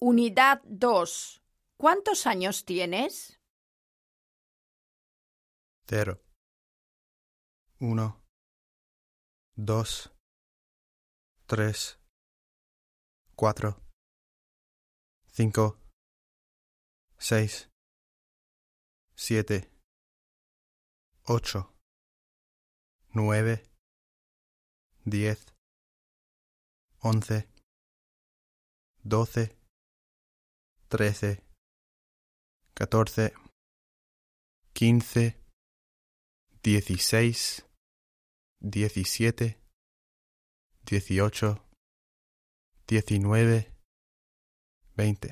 Unidad 2. ¿Cuántos años tienes? cero, uno, dos, tres, cuatro, cinco, seis, siete, ocho, nueve, diez, once, doce, trece, catorce, quince, dieciséis, diecisiete, dieciocho, diecinueve, veinte.